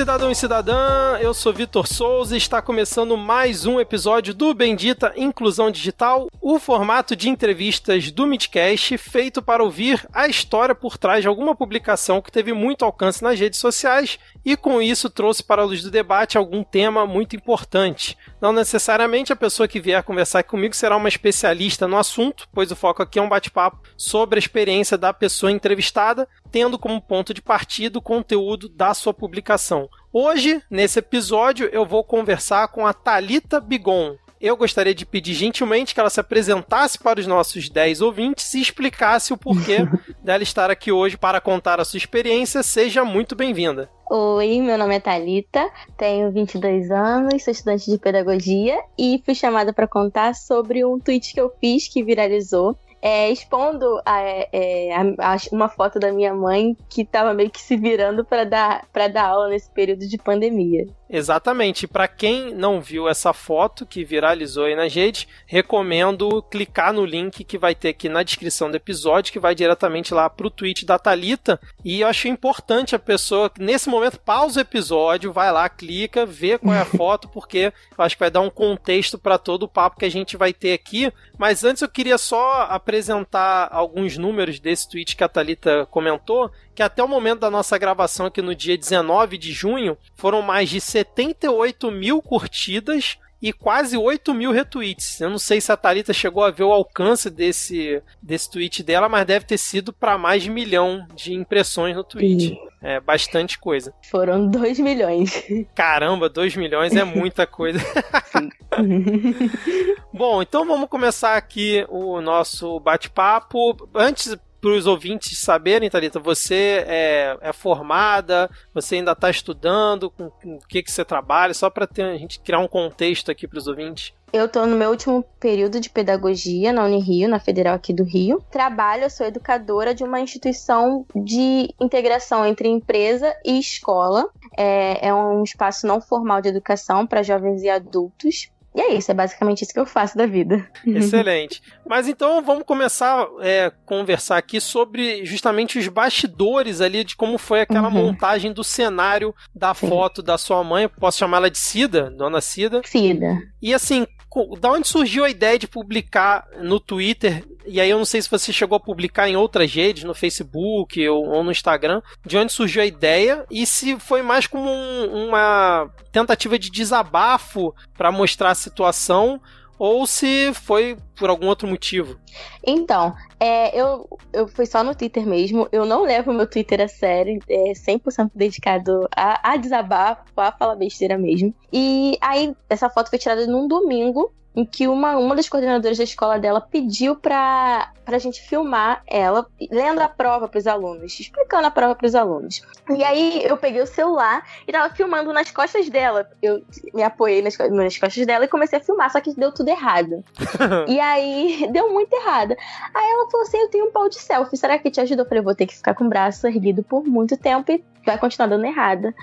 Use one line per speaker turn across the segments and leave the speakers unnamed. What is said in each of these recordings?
cidadão e cidadã, eu sou Vitor Souza e está começando mais um episódio do Bendita Inclusão Digital, o formato de entrevistas do Midcast feito para ouvir a história por trás de alguma publicação que teve muito alcance nas redes sociais e com isso trouxe para a luz do debate algum tema muito importante. Não necessariamente a pessoa que vier conversar comigo será uma especialista no assunto, pois o foco aqui é um bate-papo sobre a experiência da pessoa entrevistada, tendo como ponto de partida o conteúdo da sua publicação. Hoje, nesse episódio, eu vou conversar com a Talita Bigon eu gostaria de pedir gentilmente que ela se apresentasse para os nossos 10 ouvintes e explicasse o porquê dela estar aqui hoje para contar a sua experiência. Seja muito bem-vinda.
Oi, meu nome é Talita, tenho 22 anos, sou estudante de pedagogia e fui chamada para contar sobre um tweet que eu fiz que viralizou é, expondo a, é, a, uma foto da minha mãe que estava meio que se virando para dar, dar aula nesse período de pandemia.
Exatamente. Para quem não viu essa foto que viralizou aí na rede, recomendo clicar no link que vai ter aqui na descrição do episódio, que vai diretamente lá para o tweet da Talita. E eu acho importante a pessoa, nesse momento, pausa o episódio, vai lá, clica, vê qual é a foto, porque eu acho que vai dar um contexto para todo o papo que a gente vai ter aqui. Mas antes eu queria só apresentar alguns números desse tweet que a Talita comentou, que até o momento da nossa gravação aqui no dia 19 de junho, foram mais de 78 mil curtidas e quase 8 mil retweets. Eu não sei se a Thalita chegou a ver o alcance desse, desse tweet dela, mas deve ter sido para mais de um milhão de impressões no tweet. Sim. É bastante coisa.
Foram 2 milhões.
Caramba, 2 milhões é muita coisa. Bom, então vamos começar aqui o nosso bate-papo. Antes, para os ouvintes saberem, Thalita, você é, é, formada, você ainda está estudando, com, com, o que, que você trabalha, só para a gente criar um contexto aqui para os ouvintes.
Eu estou no meu último período de pedagogia na Unirio, na Federal aqui do Rio. Trabalho, sou educadora de uma instituição de integração entre empresa e escola. É, é um espaço não formal de educação para jovens e adultos. E é isso, é basicamente isso que eu faço da vida.
Excelente. Mas então vamos começar a é, conversar aqui sobre justamente os bastidores ali de como foi aquela uhum. montagem do cenário da Sim. foto da sua mãe. Posso chamar ela de Cida, dona Cida?
Cida.
E assim, da onde surgiu a ideia de publicar no Twitter? E aí eu não sei se você chegou a publicar em outras redes, no Facebook ou, ou no Instagram. De onde surgiu a ideia e se foi mais como um, uma tentativa de desabafo para mostrar situação ou se foi por algum outro motivo.
Então, é, eu, eu fui só no Twitter mesmo. Eu não levo meu Twitter a sério. É 100% dedicado a, a desabafo, a falar besteira mesmo. E aí, essa foto foi tirada num domingo em que uma, uma das coordenadoras da escola dela pediu pra, pra gente filmar ela lendo a prova pros alunos, explicando a prova pros alunos. E aí eu peguei o celular e tava filmando nas costas dela. Eu me apoiei nas, nas costas dela e comecei a filmar, só que deu tudo errado. e aí deu muito errado. Aí ela falou assim: Eu tenho um pau de selfie, será que te ajudou? Eu falei: Vou ter que ficar com o braço erguido por muito tempo e vai continuar dando errado.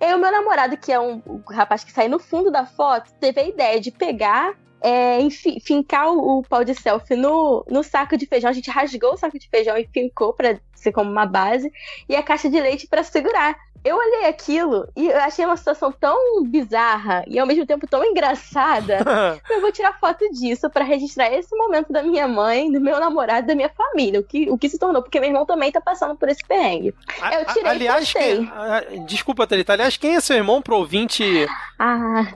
E o meu namorado, que é um rapaz que sai no fundo da foto, teve a ideia de pegar é, enfim, fincar o, o pau de selfie no, no saco de feijão. A gente rasgou o saco de feijão e fincou para ser como uma base, e a caixa de leite para segurar eu olhei aquilo e eu achei uma situação tão bizarra e ao mesmo tempo tão engraçada. eu vou tirar foto disso para registrar esse momento da minha mãe, do meu namorado, da minha família, o que, o que se tornou, porque meu irmão também tá passando por esse perrengue. Eu tirei
aliás,
que,
desculpa, Thalita, aliás, quem é seu irmão pro ouvinte?
Ah,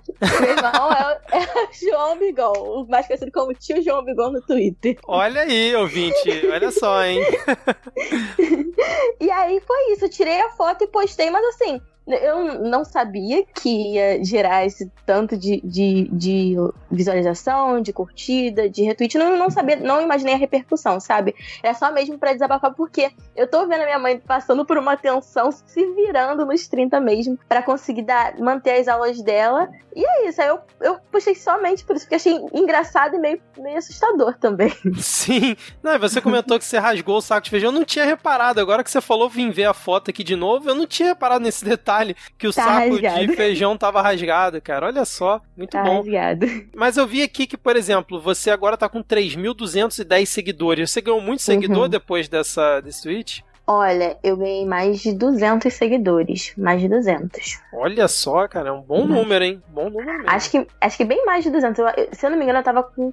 meu irmão é, é João Bigon, mais conhecido como tio João Bigon no Twitter.
Olha aí, ouvinte, olha só, hein?
e aí foi isso, eu tirei a foto e postei mas assim, eu não sabia que ia gerar esse tanto de, de, de visualização, de curtida, de retweet. Não, não sabia, não imaginei a repercussão, sabe? Era só mesmo para desabafar, porque eu tô vendo a minha mãe passando por uma tensão, se virando nos 30 mesmo, para conseguir dar, manter as aulas dela. E é isso, aí eu, eu puxei somente por isso, porque achei engraçado e meio, meio assustador também.
Sim. Não, você comentou que você rasgou o saco de feijão. Eu não tinha reparado. Agora que você falou, vim ver a foto aqui de novo, eu não tinha reparado nesse detalhe detalhe que o tá saco rasgado. de feijão tava rasgado, cara. Olha só, muito tá bom.
Rasgado.
Mas eu vi aqui que, por exemplo, você agora tá com 3.210 seguidores. Você ganhou muito seguidor uhum. depois dessa, desse tweet?
Olha, eu ganhei mais de 200 seguidores. Mais de 200.
Olha só, cara, é um bom número, hein? Bom número mesmo.
Acho que, acho que bem mais de 200. Eu, se eu não me engano, eu tava com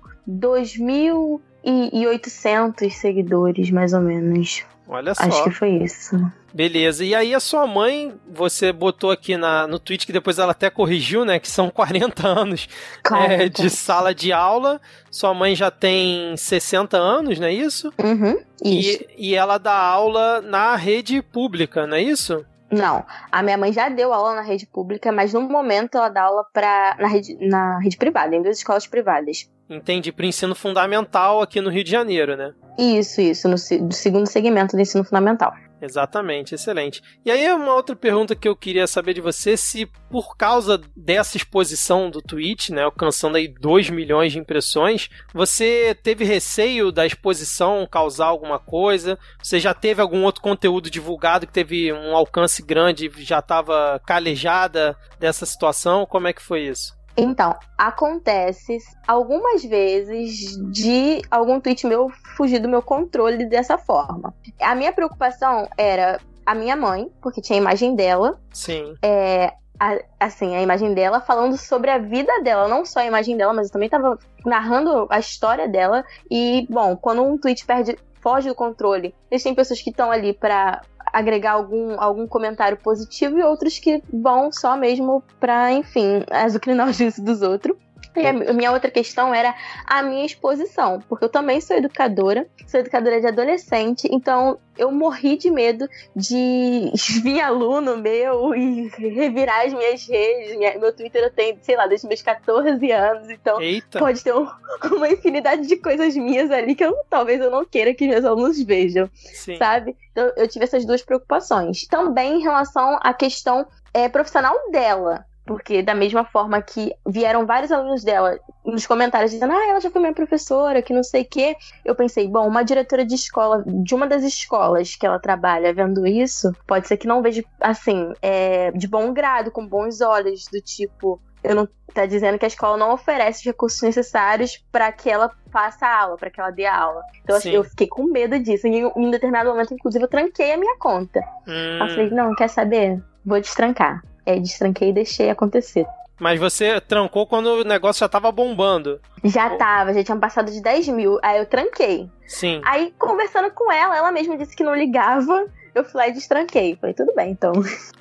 2.800 seguidores, mais ou menos.
Olha só.
Acho que foi isso.
Beleza. E aí a sua mãe, você botou aqui na, no tweet que depois ela até corrigiu, né? Que são 40 anos
40.
é, de sala de aula. Sua mãe já tem 60 anos, não é isso?
Uhum, isso.
E, e ela dá aula na rede pública, não é isso?
Não, a minha mãe já deu aula na rede pública, mas no momento ela dá aula pra, na, rede, na rede privada, em duas escolas privadas.
Entendi, para ensino fundamental aqui no Rio de Janeiro, né?
Isso, isso, no, se- do segundo segmento do ensino fundamental.
Exatamente, excelente. E aí uma outra pergunta que eu queria saber de você, se por causa dessa exposição do tweet, né, alcançando aí 2 milhões de impressões, você teve receio da exposição causar alguma coisa? Você já teve algum outro conteúdo divulgado que teve um alcance grande e já estava calejada dessa situação? Como é que foi isso?
Então, acontece algumas vezes de algum tweet meu fugir do meu controle dessa forma. A minha preocupação era a minha mãe, porque tinha a imagem dela,
Sim.
é, a- assim, a imagem dela falando sobre a vida dela, não só a imagem dela, mas eu também tava narrando a história dela. E, bom, quando um tweet perde, foge do controle, existem pessoas que estão ali pra agregar algum, algum comentário positivo e outros que vão só mesmo pra, enfim, azucrinar o juízo dos outros. E a mi- minha outra questão era a minha exposição, porque eu também sou educadora, sou educadora de adolescente, então eu morri de medo de vir aluno meu e revirar as minhas redes. Meu Twitter eu tenho, sei lá, desde meus 14 anos, então
Eita.
pode ter um- uma infinidade de coisas minhas ali que eu, talvez eu não queira que meus alunos vejam
Sim.
sabe? Então eu tive essas duas preocupações. Também em relação à questão é, profissional dela. Porque da mesma forma que vieram vários alunos dela nos comentários dizendo, ah, ela já foi minha professora, que não sei o quê. Eu pensei, bom, uma diretora de escola, de uma das escolas que ela trabalha, vendo isso, pode ser que não veja, assim, é, de bom grado, com bons olhos, do tipo, eu não tá dizendo que a escola não oferece os recursos necessários para que ela faça a aula, para que ela dê a aula. Então assim,
Sim.
eu fiquei com medo disso. E em um determinado momento, inclusive, eu tranquei a minha conta.
Hum,
Eu falei, não, quer saber? Vou destrancar. É, destranquei e deixei acontecer.
mas você trancou quando o negócio já tava bombando.
Já tava, já tinha passado de 10 mil. Aí eu tranquei.
Sim.
Aí, conversando com ela, ela mesma disse que não ligava. Eu fui lá e destranquei. Falei, tudo bem, então.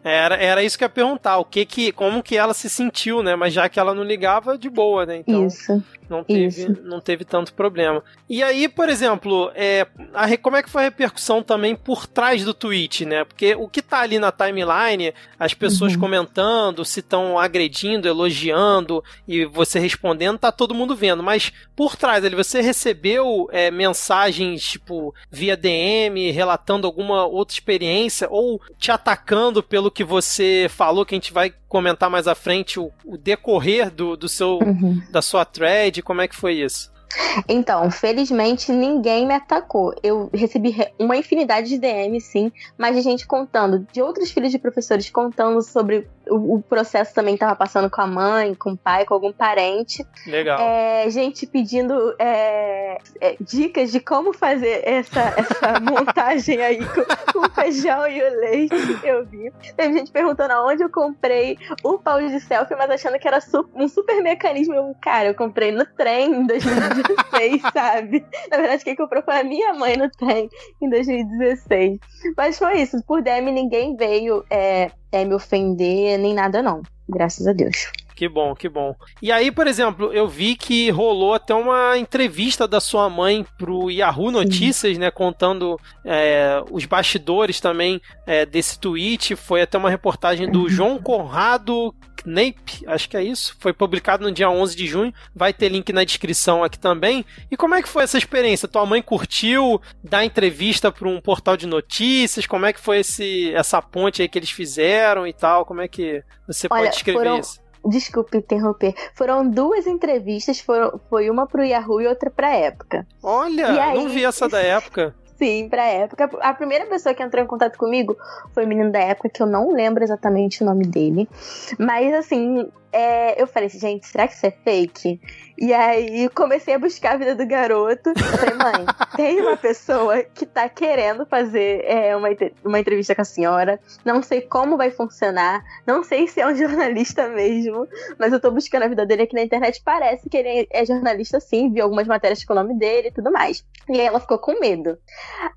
Era, era isso que eu ia perguntar, o que que, como que ela se sentiu, né? Mas já que ela não ligava, de boa, né? Então
Isso.
Não teve,
isso.
não teve tanto problema. E aí, por exemplo, é, a como é que foi a repercussão também por trás do tweet, né? Porque o que tá ali na timeline, as pessoas
Uhum.
comentando, se estão agredindo, elogiando e você respondendo, tá todo mundo vendo. Mas por trás ali, você recebeu é, mensagens tipo via DM, relatando alguma outra experiência ou te atacando pelo que você falou, que a gente vai comentar mais à frente o, o decorrer do, do seu
Uhum.
da sua thread? Como é que foi isso?
Então, felizmente ninguém me atacou. Eu recebi re- uma infinidade de DM, sim, mas de gente contando, de outros filhos de professores contando sobre o, o processo também que tava passando com a mãe, com o pai, com algum parente.
Legal.
É, gente pedindo é, é, dicas de como fazer essa, essa montagem aí com, com o feijão e o leite. Eu vi. Teve gente perguntando aonde eu comprei o pau de selfie, mas achando que era um super mecanismo. Eu, cara, eu comprei no trem em 2016, sabe? Na verdade, quem comprou foi a minha mãe no trem em 2016. Mas foi isso. Por DM, ninguém veio é, é, me ofender, nem nada, não. Graças a Deus.
Que bom, que bom. E aí, por exemplo, eu vi que rolou até uma entrevista da sua mãe pro Yahoo Notícias, né? Contando é, os bastidores também é, desse tweet. Foi até uma reportagem do João Conrado Knape, acho que é isso. Foi publicado no dia 11 de junho. Vai ter link na descrição aqui também. E como é que foi essa experiência? Tua mãe curtiu dar entrevista para um portal de notícias? Como é que foi esse, essa ponte aí que eles fizeram e tal? Como é que você
Olha,
pode descrever
foram-
isso?
Desculpe interromper. Foram duas entrevistas, foram, foi uma pro Yahoo e outra pra época.
Olha,
aí?
não vi essa da época.
Sim, pra época. A primeira pessoa que entrou em contato comigo foi o menino da época, que eu não lembro exatamente o nome dele. Mas, assim, é, eu falei assim, gente, será que isso é fake? E aí comecei a buscar a vida do garoto. Eu falei, mãe, tem uma pessoa que tá querendo fazer é, uma, uma entrevista com a senhora. Não sei como vai funcionar. Não sei se é um jornalista mesmo. Mas eu tô buscando a vida dele aqui na internet. Parece que ele é jornalista sim. Vi algumas matérias com o nome dele e tudo mais. E aí ela ficou com medo.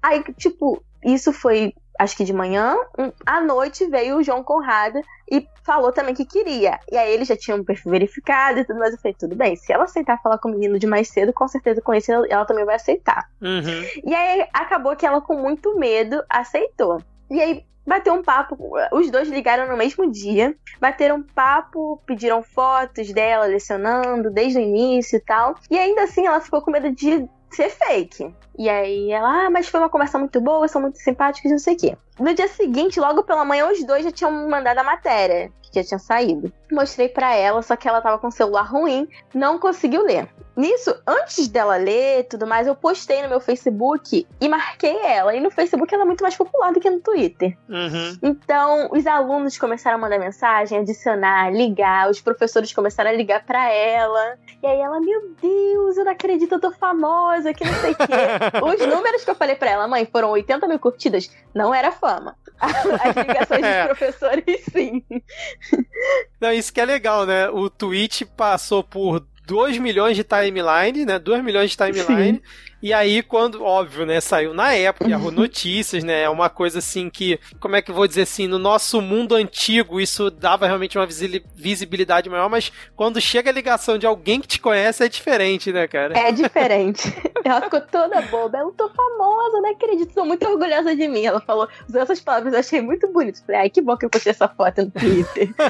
Aí, tipo, isso foi acho que de manhã, um, à noite veio o João Conrado e falou também que queria. E aí ele já tinha um perfil verificado e tudo mais. Eu falei, tudo bem, se ela aceitar falar com o menino de mais cedo, com certeza com esse ela, também vai aceitar.
Uhum.
E aí acabou que ela, com muito medo, aceitou. E aí bateu um papo, os dois ligaram no mesmo dia, bateram um papo, pediram fotos dela lecionando desde o início e tal. E ainda assim ela ficou com medo de ser fake. E aí ela, ah, mas foi uma conversa muito boa, são muito simpáticos, não sei o quê. No dia seguinte, logo pela manhã, os dois já tinham mandado a matéria, que já tinha saído. Mostrei para ela, só que ela tava com o celular ruim, não conseguiu ler. Nisso, antes dela ler tudo mais, eu postei no meu Facebook e marquei ela. E no Facebook ela é muito mais popular do que no Twitter.
Uhum.
Então, os alunos começaram a mandar mensagem, adicionar, ligar, os professores começaram a ligar para ela. E aí ela, meu Deus, eu não acredito, eu tô famosa, que não sei o quê. os números que eu falei pra ela, mãe, foram 80 mil curtidas, não era fama. As ligações é. dos professores, sim.
Não, isso que é legal, né? O tweet passou por 2 milhões de timeline, né? 2 milhões de timeline. Sim. E aí, quando, óbvio, né, saiu na época, Yahoo Notícias, né? É uma coisa assim que, como é que eu vou dizer assim, no nosso mundo antigo, isso dava realmente uma visibilidade maior, mas quando chega a ligação de alguém que te conhece, é diferente, né, cara?
É diferente. Ela ficou toda boba. Eu tô famosa, não acredito, tô muito orgulhosa de mim. Ela falou, usou essas palavras, eu achei muito bonito. Falei, ai, que bom que eu postei essa foto no Twitter.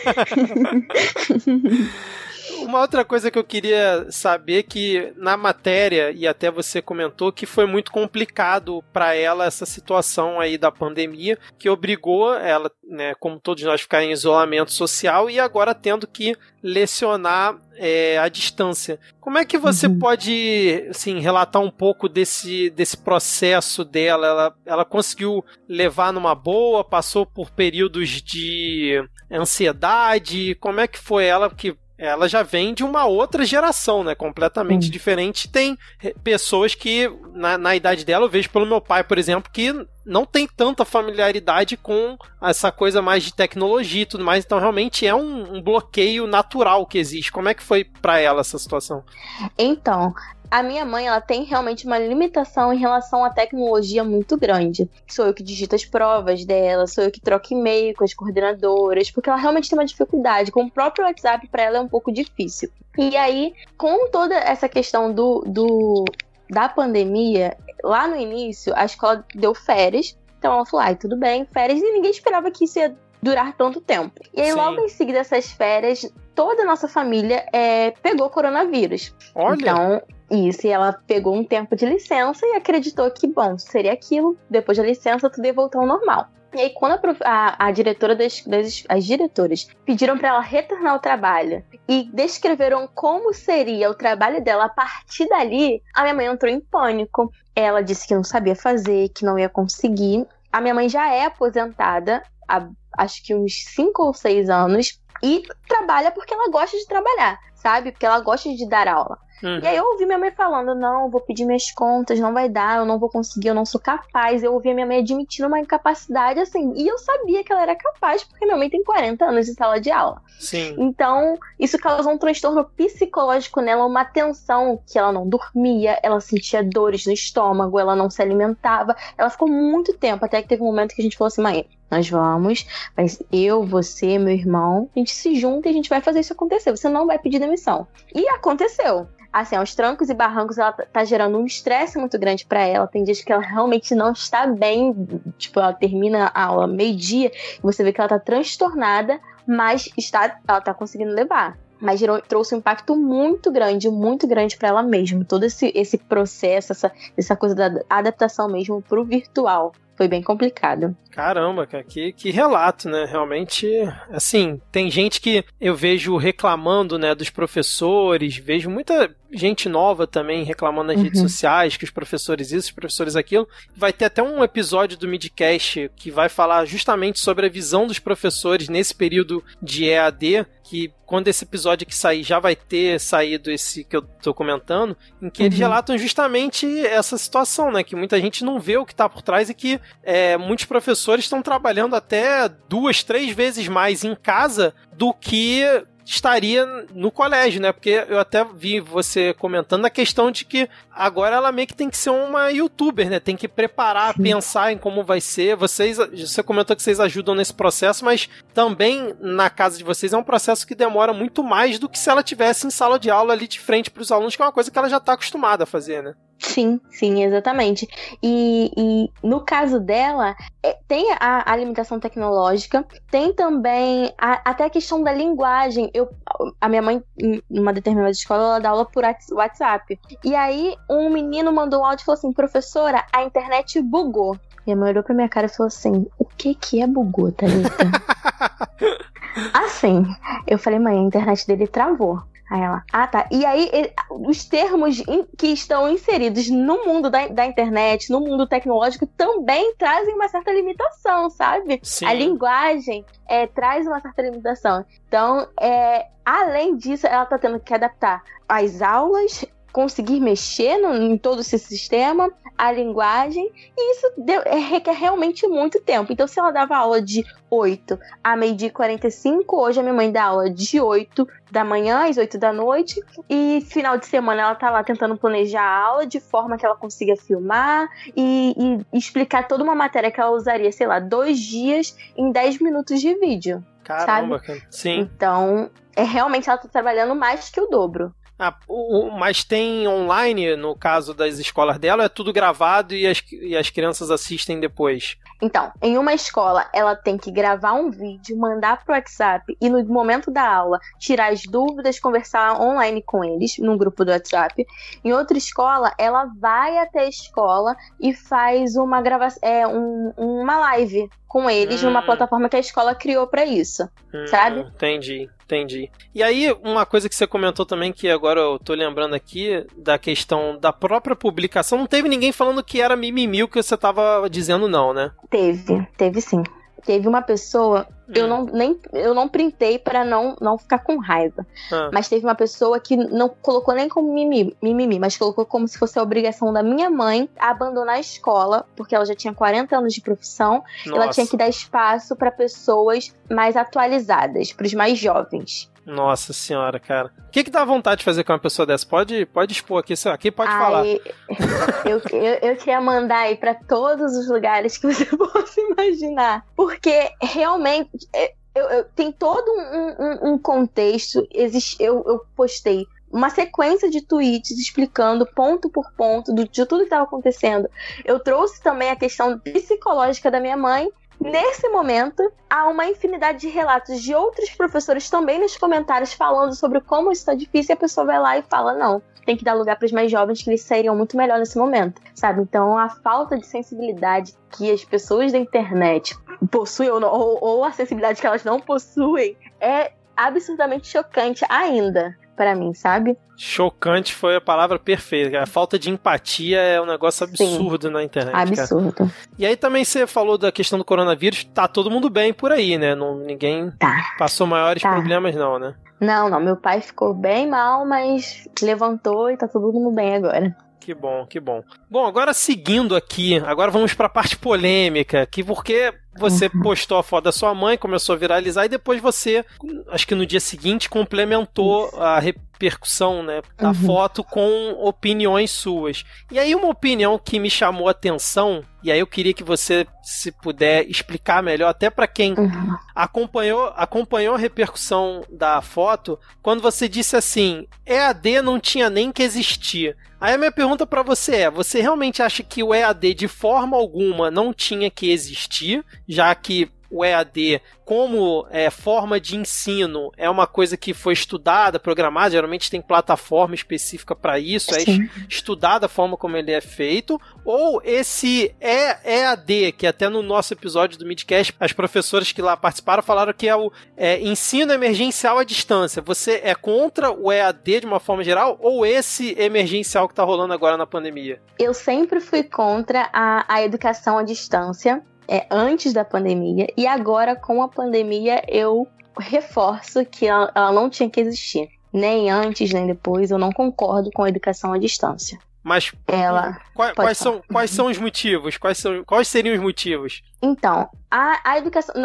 Uma outra coisa que eu queria saber que na matéria e até você comentou que foi muito complicado para ela essa situação aí da pandemia que obrigou ela, né, como todos nós ficar em isolamento social e agora tendo que lecionar é, à distância. Como é que você uhum. pode, assim, relatar um pouco desse, desse processo dela? Ela, ela conseguiu levar numa boa? Passou por períodos de ansiedade? Como é que foi ela que ela já vem de uma outra geração, né? Completamente hum. diferente. Tem pessoas que, na, na idade dela, eu vejo pelo meu pai, por exemplo, que não tem tanta familiaridade com essa coisa mais de tecnologia e tudo mais. Então, realmente é um, um bloqueio natural que existe. Como é que foi para ela essa situação?
Então, a minha mãe, ela tem realmente uma limitação em relação à tecnologia muito grande. Sou eu que digito as provas dela, sou eu que troco e-mail com as coordenadoras, porque ela realmente tem uma dificuldade. Com o próprio WhatsApp, para ela é um pouco difícil. E aí, com toda essa questão do, do da pandemia, lá no início, a escola deu férias. Então ela falou: ai, tudo bem, férias, e ninguém esperava que isso ia durar tanto tempo. E aí, Sim. logo em seguida dessas férias, toda a nossa família é, pegou coronavírus.
Olha.
Então, isso, e ela pegou um tempo de licença e acreditou que, bom, seria aquilo, depois da licença tudo ia voltar ao normal. E aí, quando a, a, a diretora das, das, as diretoras pediram para ela retornar ao trabalho e descreveram como seria o trabalho dela a partir dali, a minha mãe entrou em pânico. Ela disse que não sabia fazer, que não ia conseguir. A minha mãe já é aposentada há acho que uns 5 ou 6 anos e trabalha porque ela gosta de trabalhar, sabe? Porque ela gosta de dar aula. Uhum. E aí eu ouvi minha mãe falando: não, vou pedir minhas contas, não vai dar, eu não vou conseguir, eu não sou capaz. Eu ouvi a minha mãe admitindo uma incapacidade assim. E eu sabia que ela era capaz, porque minha mãe tem 40 anos de sala de aula.
Sim.
Então, isso causou um transtorno psicológico nela, uma tensão que ela não dormia, ela sentia dores no estômago, ela não se alimentava. Ela ficou muito tempo, até que teve um momento que a gente falou assim: mãe, nós vamos, mas eu, você, meu irmão, a gente se junta e a gente vai fazer isso acontecer. Você não vai pedir demissão. E aconteceu assim, aos trancos e barrancos, ela tá, tá gerando um estresse muito grande para ela. Tem dias que ela realmente não está bem, tipo, ela termina a aula meio-dia e você vê que ela tá transtornada, mas está, ela tá conseguindo levar. Mas gerou, trouxe um impacto muito grande, muito grande para ela mesma. Todo esse, esse processo, essa, essa coisa da adaptação mesmo pro virtual foi bem complicado.
Caramba, cara, que, que relato, né? Realmente, assim, tem gente que eu vejo reclamando, né, dos professores, vejo muita gente nova também reclamando nas uhum. redes sociais que os professores isso, os professores aquilo. Vai ter até um episódio do Midcast que vai falar justamente sobre a visão dos professores nesse período de EAD que quando esse episódio aqui sair já vai ter saído esse que eu tô comentando, em que uhum. eles relatam justamente essa situação, né? Que muita gente não vê o que tá por trás e que é, muitos professores estão trabalhando até duas, três vezes mais em casa do que estaria no colégio, né? Porque eu até vi você comentando a questão de que agora ela meio que tem que ser uma youtuber, né? Tem que preparar, Sim. pensar em como vai ser. Vocês, você comentou que vocês ajudam nesse processo, mas também na casa de vocês é um processo que demora muito mais do que se ela tivesse em sala de aula ali de frente para os alunos, que é uma coisa que ela já está acostumada a fazer, né?
Sim, sim, exatamente. E, e no caso dela, é, tem a, a, limitação tecnológica, tem também a, até a questão da linguagem. Eu, a minha mãe, em uma determinada escola, ela dá aula por WhatsApp. E aí, um menino mandou um áudio e falou assim: professora, a internet bugou. Minha mãe olhou pra minha cara e falou assim: O que que é bugou, Thalita? assim, eu falei, mãe, a internet dele travou. Aí ela, ah tá. E aí, os termos que estão inseridos no mundo da, da internet, no mundo tecnológico, também trazem uma certa limitação, sabe? Sim. A linguagem é, traz uma certa limitação. Então, é, além disso, ela tá tendo que adaptar as aulas conseguir mexer no, em todo esse sistema, a linguagem, e isso deu, é, requer realmente muito tempo. Então, se ela dava aula de 8 a meio-dia e 45, hoje a minha mãe dá aula de 8 da manhã às 8 da noite, e final de semana ela tá lá tentando planejar a aula de forma que ela consiga filmar e, e explicar toda uma matéria que ela usaria, sei lá, dois dias em 10 minutos de vídeo.
Caramba,
sabe?
Sim.
Então, é realmente ela tá trabalhando mais que o dobro.
Ah, o, mas tem online, no caso das escolas dela, é tudo gravado e as, e as crianças assistem depois.
Então, em uma escola, ela tem que gravar um vídeo, mandar pro WhatsApp e no momento da aula tirar as dúvidas, conversar online com eles, num grupo do WhatsApp. Em outra escola, ela vai até a escola e faz uma gravação, é, um, uma live com eles hum. numa plataforma que a escola criou para isso, hum, sabe?
Entendi, entendi. E aí, uma coisa que você comentou também, que agora eu tô lembrando aqui, da questão da própria publicação, não teve ninguém falando que era mimimi o que você tava dizendo, não, né?
Teve, teve sim. Teve uma pessoa eu não, nem, eu não printei para não, não ficar com raiva. Ah. Mas teve uma pessoa que não colocou nem como mimimi, mimimi, mas colocou como se fosse a obrigação da minha mãe abandonar a escola, porque ela já tinha 40 anos de profissão. Nossa. Ela tinha que dar espaço para pessoas mais atualizadas, para os mais jovens.
Nossa senhora, cara. O que que dá vontade de fazer com uma pessoa dessa? Pode, pode expor aqui, sei lá, aqui pode Ai, falar.
Eu, eu, eu queria mandar aí pra todos os lugares que você possa imaginar. Porque realmente é, eu, eu, tem todo um, um, um contexto. Existe, eu, eu postei uma sequência de tweets explicando ponto por ponto do, de tudo que estava acontecendo. Eu trouxe também a questão psicológica da minha mãe Nesse momento, há uma infinidade de relatos de outros professores também nos comentários falando sobre como isso está difícil e a pessoa vai lá e fala: não, tem que dar lugar para os mais jovens que eles sairiam muito melhor nesse momento, sabe? Então, a falta de sensibilidade que as pessoas da internet possuem ou, não, ou, ou a sensibilidade que elas não possuem é absurdamente chocante ainda para mim, sabe?
Chocante foi a palavra perfeita. A falta de empatia é um negócio absurdo Sim, na internet.
Absurdo. Cara.
E aí também você falou da questão do coronavírus. Tá todo mundo bem por aí, né? Não, ninguém tá. passou maiores tá. problemas, não, né?
Não, não. Meu pai ficou bem mal, mas levantou e tá todo mundo bem agora.
Que bom, que bom. Bom, agora seguindo aqui, agora vamos para a parte polêmica, que porque você uhum. postou a foto da sua mãe, começou a viralizar e depois você, acho que no dia seguinte, complementou a repercussão, né, da uhum. foto com opiniões suas. E aí uma opinião que me chamou a atenção, e aí eu queria que você se puder explicar melhor até para quem uhum. acompanhou, acompanhou a repercussão da foto, quando você disse assim: "EAD não tinha nem que existir". Aí a minha pergunta para você é: você realmente acha que o EAD de forma alguma não tinha que existir, já que o EAD como é, forma de ensino é uma coisa que foi estudada, programada, geralmente tem plataforma específica para isso, é Sim. é estudada a forma como ele é feito, ou esse EAD, que até no nosso episódio do Midcast, as professoras que lá participaram falaram que é o é, ensino emergencial à distância. Você é contra o EAD de uma forma geral, ou esse emergencial que está rolando agora na pandemia?
Eu sempre fui contra a, a educação à distância é, antes da pandemia e agora com a pandemia eu reforço que ela, ela não tinha que existir. Nem antes, nem depois. Eu não concordo com a educação à distância.
Mas ela quais, quais são, quais são os motivos? Quais, são, quais seriam os motivos?
Então, a, a educação.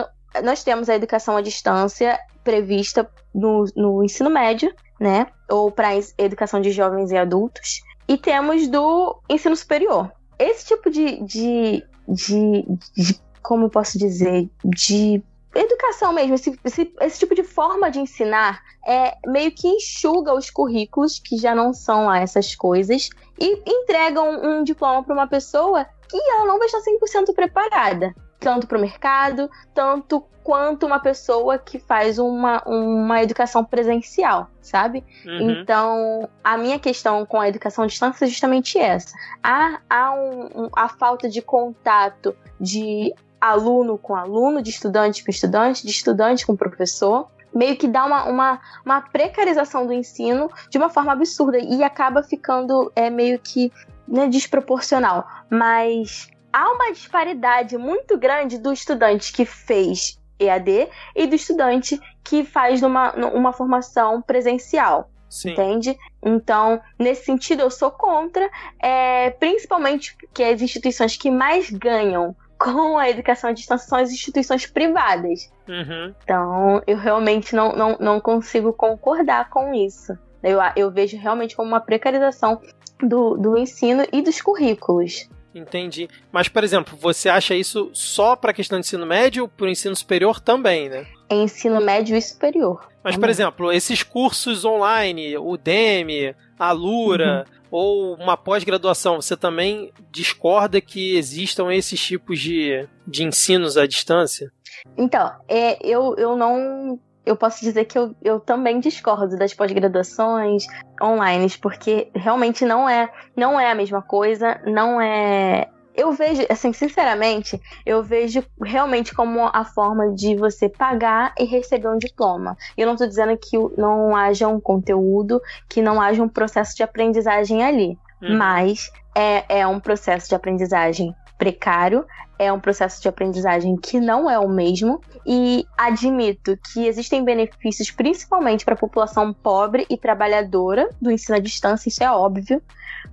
Nós temos a educação à distância prevista no, no ensino médio, né? Ou para educação de jovens e adultos. E temos do ensino superior. Esse tipo de, de, de, de como eu posso dizer, de educação mesmo, esse, esse, esse, tipo de forma de ensinar é meio que enxuga os currículos, que já não são lá essas coisas, e entregam um diploma para uma pessoa que ela não vai estar 100% preparada, tanto para o mercado, tanto quanto uma pessoa que faz uma, uma educação presencial, sabe? Uhum. Então, a minha questão com a educação à distância é justamente essa. Há, há um, um, a falta de contato de aluno com aluno, de estudante com estudante, de estudante com professor, meio que dá uma, uma, uma precarização do ensino de uma forma absurda e acaba ficando é, meio que né, desproporcional. Mas há uma disparidade muito grande do estudante que fez EAD e do estudante que faz uma, uma formação presencial. Sim. Entende? Então, nesse sentido, eu sou contra, é, principalmente porque as instituições que mais ganham com a educação à distância são as instituições privadas. Uhum. Então, eu realmente não, não, não consigo concordar com isso. Eu, eu vejo realmente como uma precarização do, do ensino e dos currículos.
Entendi. Mas, por exemplo, você acha isso só para a questão de ensino médio ou para o ensino superior também, né?
É ensino médio e superior.
Mas, por exemplo, esses cursos online, o Udemy, a Lura, uhum ou uma pós-graduação, você também discorda que existam esses tipos de, de ensinos à distância?
Então, é, eu, eu não. Eu posso dizer que eu, eu também discordo das pós-graduações online, porque realmente não é, não é a mesma coisa, não é eu vejo, assim, sinceramente, eu vejo realmente como a forma de você pagar e receber um diploma. Eu não estou dizendo que não haja um conteúdo, que não haja um processo de aprendizagem ali, uhum. mas é, é um processo de aprendizagem precário, é um processo de aprendizagem que não é o mesmo e admito que existem benefícios principalmente para a população pobre e trabalhadora do ensino à distância, isso é óbvio,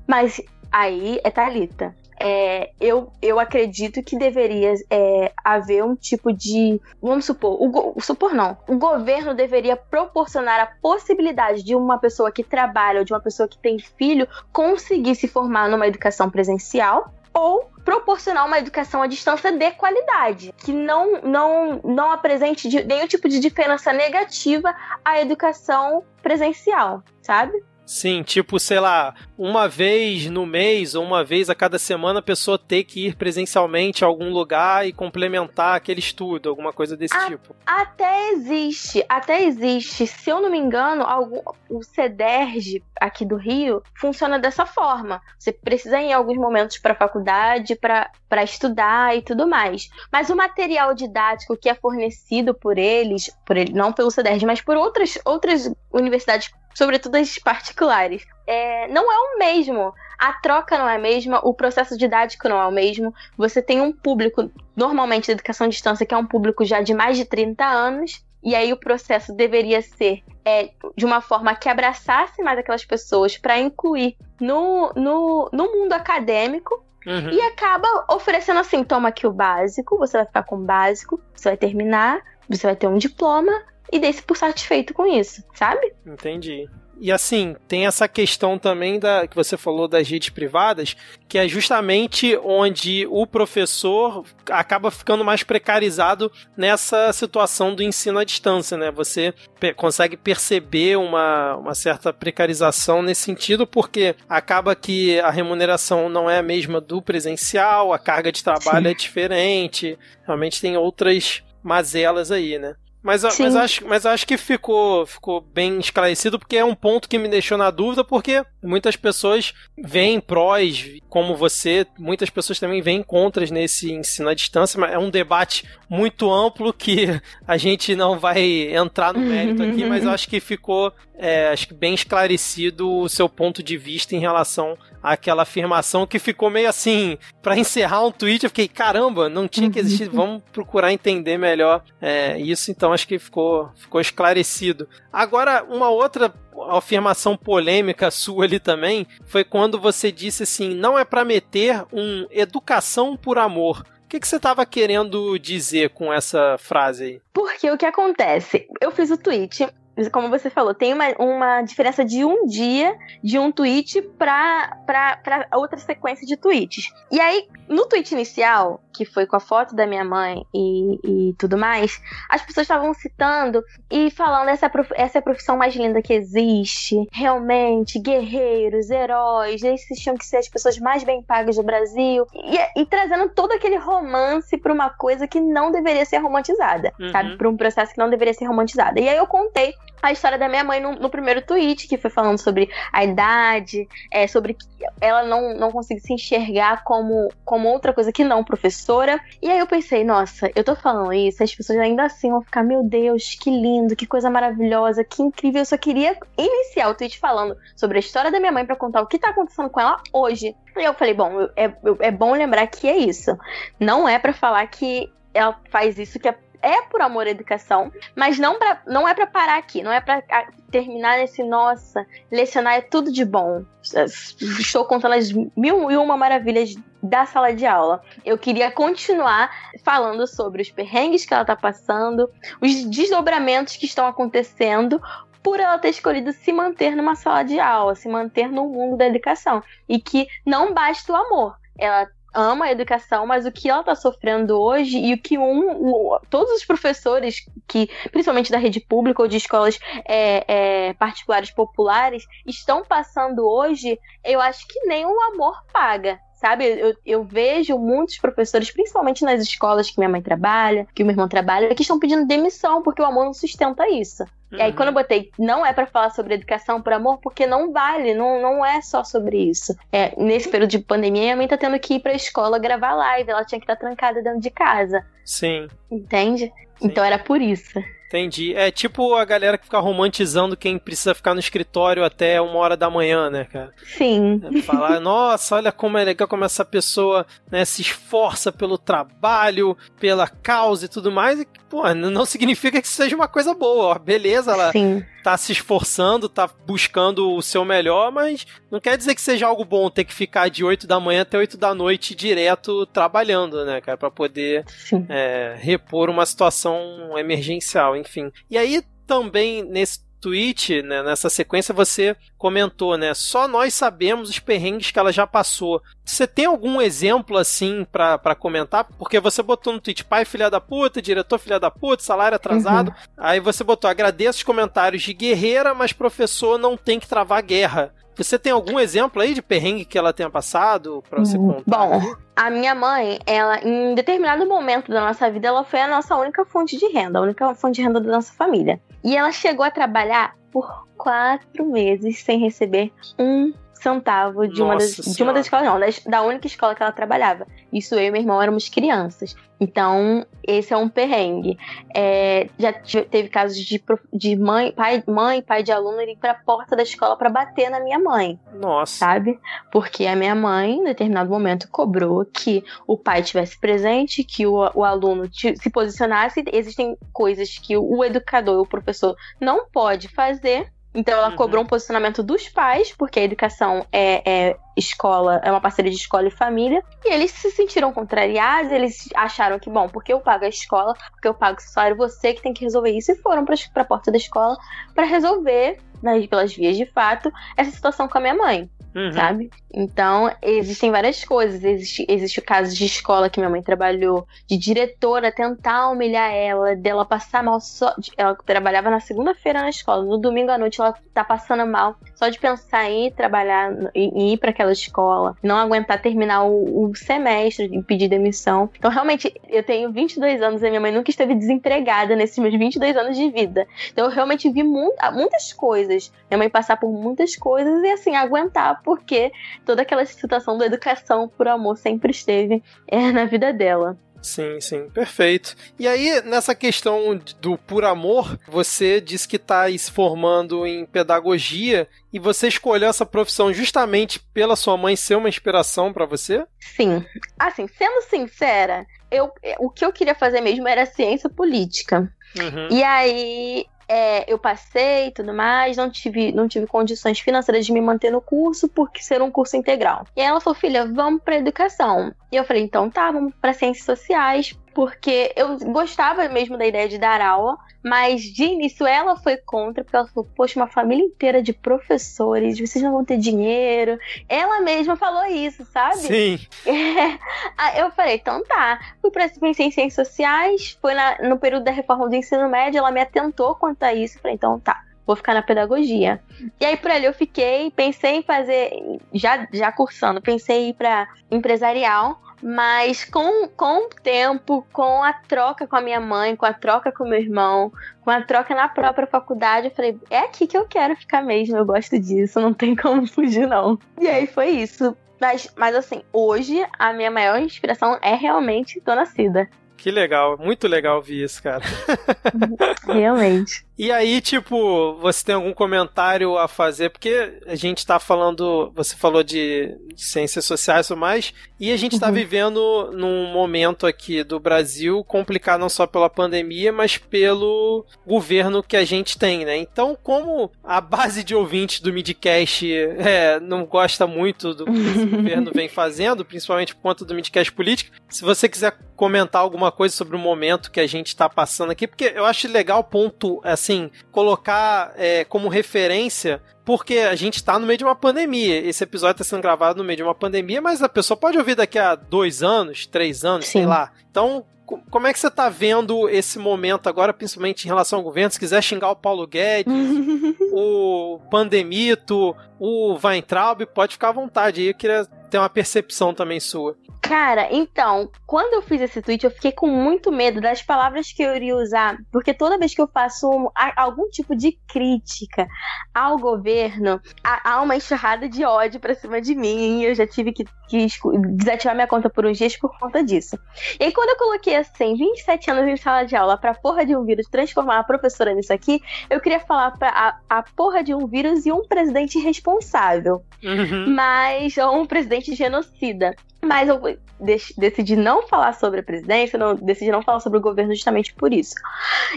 mas aí é Talita é, eu, eu acredito que deveria é, haver um tipo de. Vamos supor, o, supor não. O governo deveria proporcionar a possibilidade de uma pessoa que trabalha ou de uma pessoa que tem filho conseguir se formar numa educação presencial ou proporcionar uma educação à distância de qualidade, que não, não, não apresente nenhum tipo de diferença negativa à educação presencial, sabe?
Sim, tipo, sei lá, uma vez no mês ou uma vez a cada semana a pessoa ter que ir presencialmente a algum lugar e complementar aquele estudo, alguma coisa desse a, tipo.
Até existe, até existe. Se eu não me engano, algum, o CEDERJ aqui do Rio funciona dessa forma. Você precisa ir em alguns momentos para a faculdade para estudar e tudo mais. Mas o material didático que é fornecido por eles, por ele, não pelo CEDERJ, mas por outras, outras universidades sobretudo as particulares, é, não é o mesmo. A troca não é a mesma, o processo didático não é o mesmo. Você tem um público, normalmente de educação à distância, que é um público já de mais de 30 anos, e aí o processo deveria ser é, de uma forma que abraçasse mais aquelas pessoas para incluir no, no, no mundo acadêmico. Uhum. E acaba oferecendo assim: toma aqui o básico, você vai ficar com o básico, você vai terminar, você vai ter um diploma, e desse por satisfeito com isso, sabe?
Entendi. E assim, tem essa questão também da que você falou das redes privadas, que é justamente onde o professor acaba ficando mais precarizado nessa situação do ensino à distância, né? Você consegue perceber uma, uma certa precarização nesse sentido, porque acaba que a remuneração não é a mesma do presencial, a carga de trabalho Sim. é diferente, realmente tem outras mazelas aí, né? Mas, mas, acho, mas acho que ficou, ficou bem esclarecido, porque é um ponto que me deixou na dúvida, porque Muitas pessoas veem prós, como você, muitas pessoas também veem contras nesse ensino à distância, mas é um debate muito amplo que a gente não vai entrar no mérito aqui, mas eu acho que ficou é, acho que bem esclarecido o seu ponto de vista em relação àquela afirmação que ficou meio assim, para encerrar um tweet, eu fiquei, caramba, não tinha que existir, vamos procurar entender melhor é, isso, então acho que ficou, ficou esclarecido. Agora, uma outra afirmação polêmica sua ali também foi quando você disse assim: não é para meter um educação por amor. O que, que você estava querendo dizer com essa frase aí?
Porque o que acontece? Eu fiz o tweet como você falou, tem uma, uma diferença de um dia de um tweet para outra sequência de tweets. E aí, no tweet inicial, que foi com a foto da minha mãe e, e tudo mais, as pessoas estavam citando e falando essa, essa é a profissão mais linda que existe. Realmente, guerreiros, heróis, esses tinham que ser as pessoas mais bem pagas do Brasil. E, e trazendo todo aquele romance para uma coisa que não deveria ser romantizada, uhum. sabe? Para um processo que não deveria ser romantizada. E aí eu contei a história da minha mãe no, no, primeiro tweet, que foi falando sobre a idade, é, sobre que ela não, não conseguir se enxergar como, como outra coisa que não professora. E aí eu pensei, nossa, eu tô falando isso, as pessoas ainda assim vão ficar, meu Deus, que lindo, que coisa maravilhosa, que incrível. Eu só queria iniciar o tweet falando sobre a história da minha mãe para contar o que tá acontecendo com ela hoje. E eu falei, bom, é, é bom lembrar que é isso. Não é para falar que ela faz isso que é é por amor à educação, mas não, pra, não é para parar aqui, não é para terminar nesse, nossa, lecionar é tudo de bom. Estou contando as mil e uma maravilhas da sala de aula. Eu queria continuar falando sobre os perrengues que ela tá passando, os desdobramentos que estão acontecendo por ela ter escolhido se manter numa sala de aula, se manter no mundo da educação. E que não basta o amor. Ela ama a educação, mas o que ela está sofrendo hoje e o que um, um, todos os professores, que principalmente da rede pública ou de escolas é, é, particulares populares, estão passando hoje, eu acho que nem o amor paga sabe? Eu, eu, vejo muitos professores, principalmente nas escolas que minha mãe trabalha, que o meu irmão trabalha, que estão pedindo demissão porque o amor não sustenta isso. Uhum. E aí, quando eu botei, não é para falar sobre educação por amor, porque não vale, não, não é só sobre isso. É, nesse período de pandemia, minha mãe tá tendo que ir pra escola gravar live, ela tinha que estar tá trancada dentro de casa.
Sim.
Entende? Sim. Então era por isso.
Entendi. É tipo a galera que fica romantizando quem precisa ficar no escritório até uma hora da manhã, né, cara?
Sim.
É falar, nossa, olha como é legal como essa pessoa né, se esforça pelo trabalho, pela causa e tudo mais. E, pô, não significa que seja uma coisa boa. Ó. Beleza, ela Sim. Tá se esforçando, tá buscando o seu melhor, mas não quer dizer que seja algo bom ter que ficar de 8 da manhã até 8 da noite direto trabalhando, né, cara? Pra poder é, repor uma situação emergencial enfim. E aí também nesse tweet, né, nessa sequência, você comentou, né? Só nós sabemos os perrengues que ela já passou. Você tem algum exemplo assim para comentar? Porque você botou no tweet pai filha da puta, diretor filha da puta, salário atrasado. Uhum. Aí você botou agradeço os comentários de guerreira, mas professor não tem que travar guerra. Você tem algum exemplo aí de perrengue que ela tenha passado para você contar?
Bom, a minha mãe, ela, em determinado momento da nossa vida, ela foi a nossa única fonte de renda, a única fonte de renda da nossa família. E ela chegou a trabalhar por quatro meses sem receber um centavo de, uma das, de uma das escolas, não, da, da única escola que ela trabalhava. Isso eu e meu irmão éramos crianças. Então, esse é um perrengue. É, já teve casos de, de mãe, pai, mãe, pai de aluno ir para a porta da escola para bater na minha mãe.
Nossa.
Sabe? Porque a minha mãe, em determinado momento, cobrou que o pai tivesse presente, que o, o aluno se posicionasse. Existem coisas que o educador, o professor, não pode fazer então ela uhum. cobrou um posicionamento dos pais, porque a educação é, é, escola, é uma parceria de escola e família. E eles se sentiram contrariados, eles acharam que, bom, porque eu pago a escola, porque eu pago o salário, você que tem que resolver isso. E foram para a porta da escola para resolver, né, pelas vias de fato, essa situação com a minha mãe. Uhum. sabe? Então, existem várias coisas. Existe, existe o caso de escola que minha mãe trabalhou, de diretora tentar humilhar ela, dela passar mal só. Ela trabalhava na segunda-feira na escola, no domingo à noite ela tá passando mal só de pensar em ir trabalhar, em ir para aquela escola, não aguentar terminar o, o semestre e pedir demissão. Então, realmente, eu tenho 22 anos e minha mãe nunca esteve desempregada nesses meus 22 anos de vida. Então, eu realmente vi mu muitas coisas. Minha mãe passar por muitas coisas e, assim, aguentar, porque toda aquela situação da educação por amor sempre esteve é, na vida dela.
Sim, sim, perfeito. E aí, nessa questão do por amor, você disse que está se formando em pedagogia e você escolheu essa profissão justamente pela sua mãe ser uma inspiração para você?
Sim. Assim, sendo sincera, eu, o que eu queria fazer mesmo era ciência política. Uhum. E aí é, eu passei e tudo mais, não tive, não tive condições financeiras de me manter no curso, porque ser um curso integral. E ela falou, filha, vamos para educação. E eu falei, então tá, vamos para ciências sociais, porque eu gostava mesmo da ideia de dar aula, mas de início ela foi contra, porque ela falou: Poxa, uma família inteira de professores, vocês não vão ter dinheiro. Ela mesma falou isso, sabe?
Sim.
É. Eu falei: Então tá. Fui pra pensei em ciências sociais, foi na, no período da reforma do ensino médio, ela me atentou quanto a isso. Falei: Então tá vou ficar na pedagogia. E aí por ali eu fiquei, pensei em fazer, já, já cursando, pensei em ir para empresarial, mas com, com o tempo, com a troca com a minha mãe, com a troca com o meu irmão, com a troca na própria faculdade, eu falei, é aqui que eu quero ficar mesmo, eu gosto disso, não tem como fugir, não. E aí foi isso. Mas, mas assim, hoje a minha maior inspiração é realmente Dona Cida.
Que legal, muito legal ouvir isso, cara.
Realmente.
E aí, tipo, você tem algum comentário a fazer? Porque a gente tá falando, você falou de, ciências sociais e tudo mais, e a gente tá uhum. vivendo num momento aqui do Brasil complicado não só pela pandemia, mas pelo governo que a gente tem, né? Então, como a base de ouvintes do Midcast é, não gosta muito do que o governo vem fazendo, principalmente por conta do Midcast político, se você quiser comentar alguma coisa sobre o momento que a gente tá passando aqui, porque eu acho legal ponto, assim, colocar é, como referência porque a gente está no meio de uma pandemia. Esse episódio está sendo gravado no meio de uma pandemia, mas a pessoa pode ouvir daqui a dois anos, três anos, Sim. sei lá. Então, como é que você está vendo esse momento agora, principalmente em relação ao governo? Se quiser xingar o Paulo Guedes, o Pandemito, o Weintraub, pode ficar à vontade. Eu queria ter uma percepção também sua.
Cara, então, quando eu fiz esse tweet, eu fiquei com muito medo das palavras que eu iria usar, porque toda vez que eu faço um, algum tipo de crítica ao governo, há, há uma enxurrada de ódio pra cima de mim, e eu já tive que, que, desativar minha conta por uns dias por conta disso. E aí, quando eu coloquei assim, 27 anos em sala de aula pra porra de um vírus transformar a professora nisso aqui, eu queria falar pra a, a porra de um vírus e um presidente responsável. Uhum. Mas, ou um presidente genocida. Mas eu decidi não falar sobre a presidência, não, decidi não falar sobre o governo justamente por isso.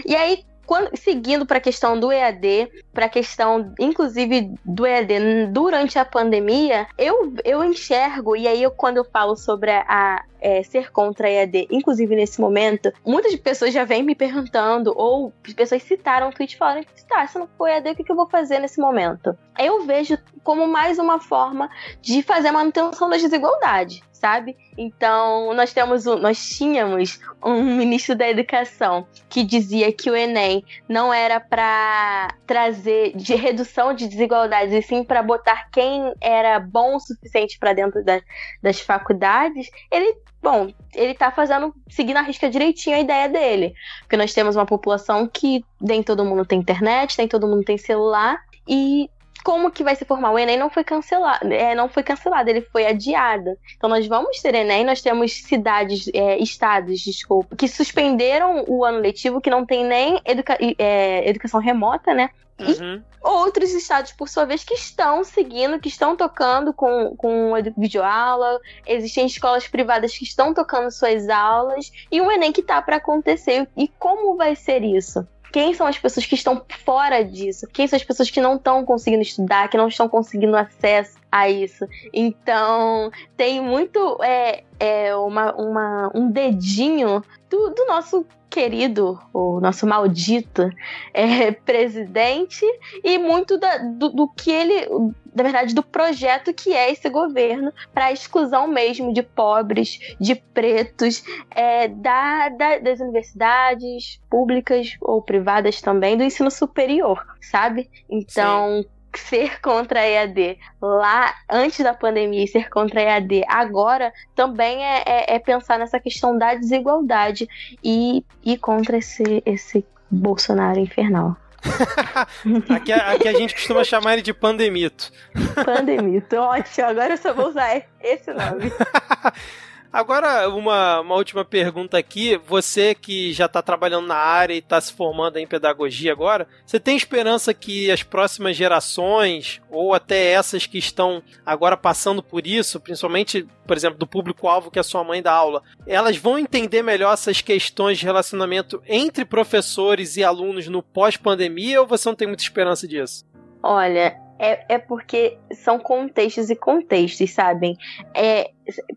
E aí, quando, seguindo para a questão do EAD, para a questão, inclusive, do EAD durante a pandemia, eu, eu enxergo, e aí eu, quando eu falo sobre a, é, ser contra a EAD, inclusive nesse momento, muitas pessoas já vêm me perguntando, ou pessoas citaram o tweet falaram: tá, se não for EAD, o que, eu vou fazer nesse momento? Eu vejo como mais uma forma de fazer a manutenção das desigualdades sabe? Então, nós temos um, nós tínhamos um ministro da educação que dizia que o ENEM não era para trazer de redução de desigualdades, e sim para botar quem era bom o suficiente para dentro da, das faculdades. Ele bom, ele tá fazendo, seguindo a risca direitinho a ideia dele. Porque nós temos uma população que nem todo mundo tem internet, nem todo mundo tem celular, e como que vai se formar? O Enem não foi cancelado, é, não foi cancelado, ele foi adiado. Então nós vamos ter Enem, nós temos cidades, é, estados, desculpa, que suspenderam o ano letivo, que não tem nem educa é, educação remota, né? Uhum. E outros estados, por sua vez, que estão seguindo, que estão tocando com, com videoaula. Existem escolas privadas que estão tocando suas aulas. E um Enem que está para acontecer. E como vai ser isso? Quem são as pessoas que estão fora disso? Quem são as pessoas que não estão conseguindo estudar, que não estão conseguindo acesso a isso? Então, tem muito é, é uma, uma, um dedinho do, do nosso querido, o nosso maldito é, presidente e muito da, do, do, que ele, na verdade, do projeto que é esse governo para a exclusão mesmo de pobres, de pretos, é, da, da, das universidades públicas ou privadas também, do ensino superior, sabe? Então, Sim ser contra a EAD lá antes da pandemia e ser contra a EAD agora também é, é, é pensar nessa questão da desigualdade e ir contra esse, esse Bolsonaro infernal.
aqui, aqui, a gente costuma chamar ele de pandemito.
Pandemito, ótimo. Agora eu só vou usar esse nome.
Agora, uma, uma última pergunta aqui. Você que já está trabalhando na área e está se formando em pedagogia agora, você tem esperança que as próximas gerações, ou até essas que estão agora passando por isso, principalmente, por exemplo, do público-alvo que é a sua mãe da aula, elas vão entender melhor essas questões de relacionamento entre professores e alunos no pós-pandemia, ou você não tem muita esperança disso?
Olha, é, é porque são contextos e contextos, sabem? É,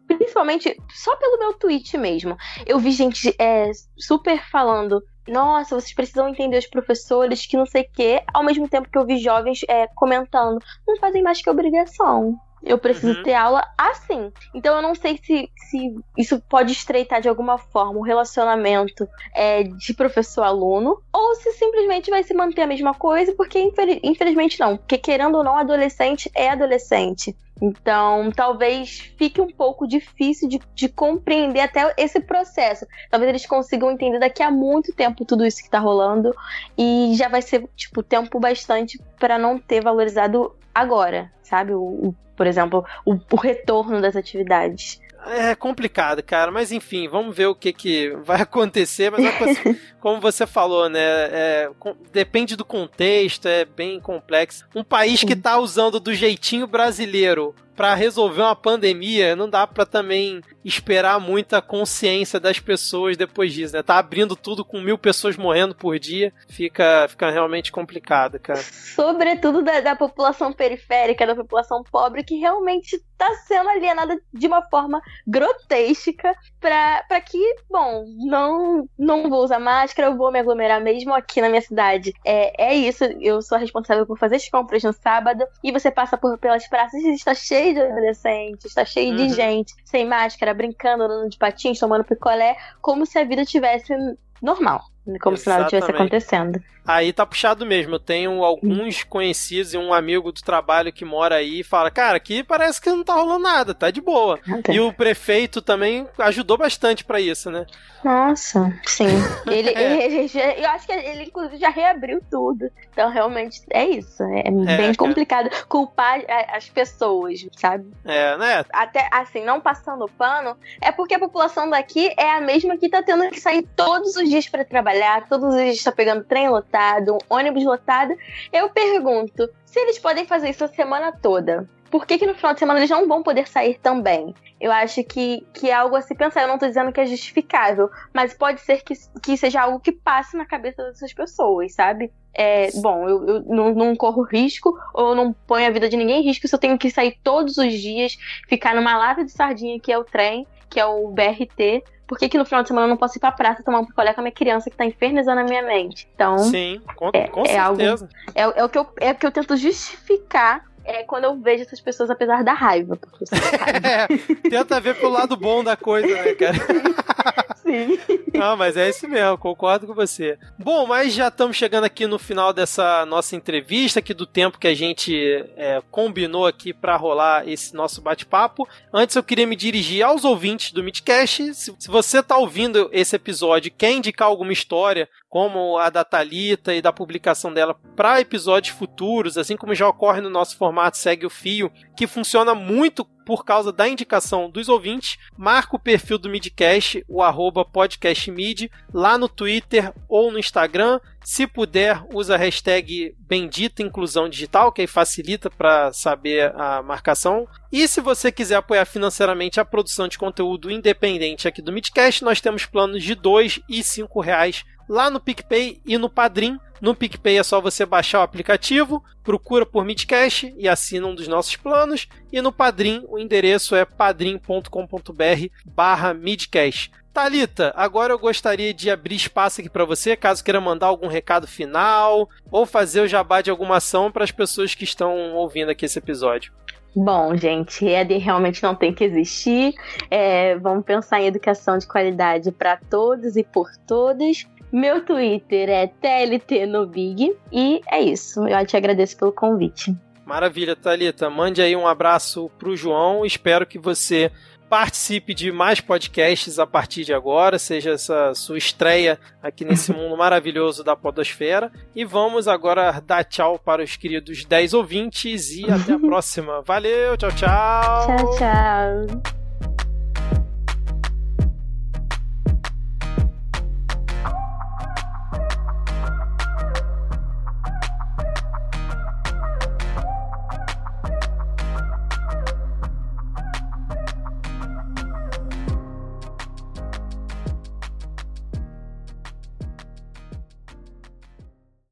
principalmente só pelo meu tweet mesmo. Eu vi gente é, super falando. Nossa, vocês precisam entender os professores que não sei o quê, ao mesmo tempo que eu vi jovens é, comentando, não fazem mais que obrigação. Eu preciso uhum. ter aula assim. Então eu não sei se, se isso pode estreitar de alguma forma o relacionamento é, de professor-aluno, ou se simplesmente vai se manter a mesma coisa, porque infelizmente não. Porque querendo ou não, adolescente é adolescente. Então, talvez fique um pouco difícil de, de, compreender até esse processo. Talvez eles consigam entender daqui a muito tempo tudo isso que tá rolando e já vai ser, tipo, tempo bastante para não ter valorizado agora, sabe? O, o por exemplo, o, o retorno das atividades.
É complicado, cara, mas enfim, vamos ver o que, que vai acontecer. Mas é como você falou, né? É, depende do contexto, é bem complexo. Um país que tá usando do jeitinho brasileiro para resolver uma pandemia, não dá para também esperar muita consciência das pessoas depois disso, né? Tá abrindo tudo com mil pessoas morrendo por dia, fica, fica realmente complicado, cara.
Sobretudo da, da população periférica, da população pobre, que realmente tá sendo alienada de uma forma grotesca para que, bom, não, não vou usar máscara, eu vou me aglomerar mesmo aqui na minha cidade. É, é isso, eu sou responsável por fazer as compras no sábado e você passa por, pelas praças e está cheio de adolescentes, está cheio uhum. de gente sem máscara, brincando, andando de patins, tomando picolé, como se a vida tivesse normal. Como Exatamente. se nada tivesse acontecendo.
Aí tá puxado mesmo. Eu tenho alguns conhecidos e um amigo do trabalho que mora aí e fala: Cara, aqui parece que não tá rolando nada, tá de boa. Okay. E o prefeito também ajudou bastante para isso, né?
Nossa, sim. Ele, é. ele, já, eu acho que ele, inclusive, já reabriu tudo. Então, realmente, é isso. É, é bem complicado culpar as pessoas, sabe?
É, né?
Até, assim, não passando pano, é porque a população daqui é a mesma que tá tendo que sair todos os dias para trabalhar, todos os dias tá pegando trem lotado, um ônibus lotado. Eu pergunto, se eles podem fazer isso a semana toda, por que, que no final de semana eles não vão poder sair também? Eu acho que, que é algo a se pensar. Eu não tô dizendo que é justificável, mas pode ser que, que seja algo que passe na cabeça dessas pessoas, sabe? É, bom, eu, eu não, não, corro risco ou não ponho a vida de ninguém em risco se eu tenho que sair todos os dias, ficar numa lata de sardinha que é o trem, que é o BRT, por que, que, no final de semana eu não posso ir pra praça tomar um picolé com a minha criança que tá infernizando a minha mente? Então.
Sim, com, é, com é certeza.
Algo, é, é, o que eu, é o que eu tento justificar é quando eu vejo essas pessoas apesar da raiva. Porque
é, tenta ver pelo lado bom da coisa, né, cara? Sim. Não, mas é isso mesmo, concordo com você. Bom, mas já estamos chegando aqui no final dessa nossa entrevista, aqui do tempo que a gente é, combinou aqui para rolar esse nosso bate-papo. Antes eu queria me dirigir aos ouvintes do Midcast. Se, se você está ouvindo esse episódio quer indicar alguma história, como a da Thalita e da publicação dela para episódios futuros, assim como já ocorre no nosso formato Segue o Fio, que funciona muito por causa da indicação dos ouvintes, marca o perfil do Midcast, o arroba podcastmid, lá no Twitter ou no Instagram. Se puder, usa a hashtag Bendita Inclusão Digital, que aí facilita para saber a marcação. E se você quiser apoiar financeiramente a produção de conteúdo independente aqui do Midcast, nós temos planos de R$ e R$ reais lá no PicPay e no Padrim. No PicPay é só você baixar o aplicativo, procura por Midcast e assina um dos nossos planos. E no Padrim o endereço é padrim.com.br barra Midcast. Talita, agora eu gostaria de abrir espaço aqui para você, caso queira mandar algum recado final ou fazer o jabá de alguma ação para as pessoas que estão ouvindo aqui esse episódio.
Bom, gente, EAD realmente não tem que existir. É, vamos pensar em educação de qualidade para todos e por todas. Meu Twitter é TLT no Big. E é isso. Eu te agradeço pelo convite.
Maravilha, Thalita. Mande aí um abraço pro João. Espero que você participe de mais podcasts a partir de agora, seja essa sua estreia aqui nesse mundo maravilhoso da Podosfera. E vamos agora dar tchau para os queridos 10 ouvintes e até a próxima. Valeu, tchau, tchau.
Tchau, tchau.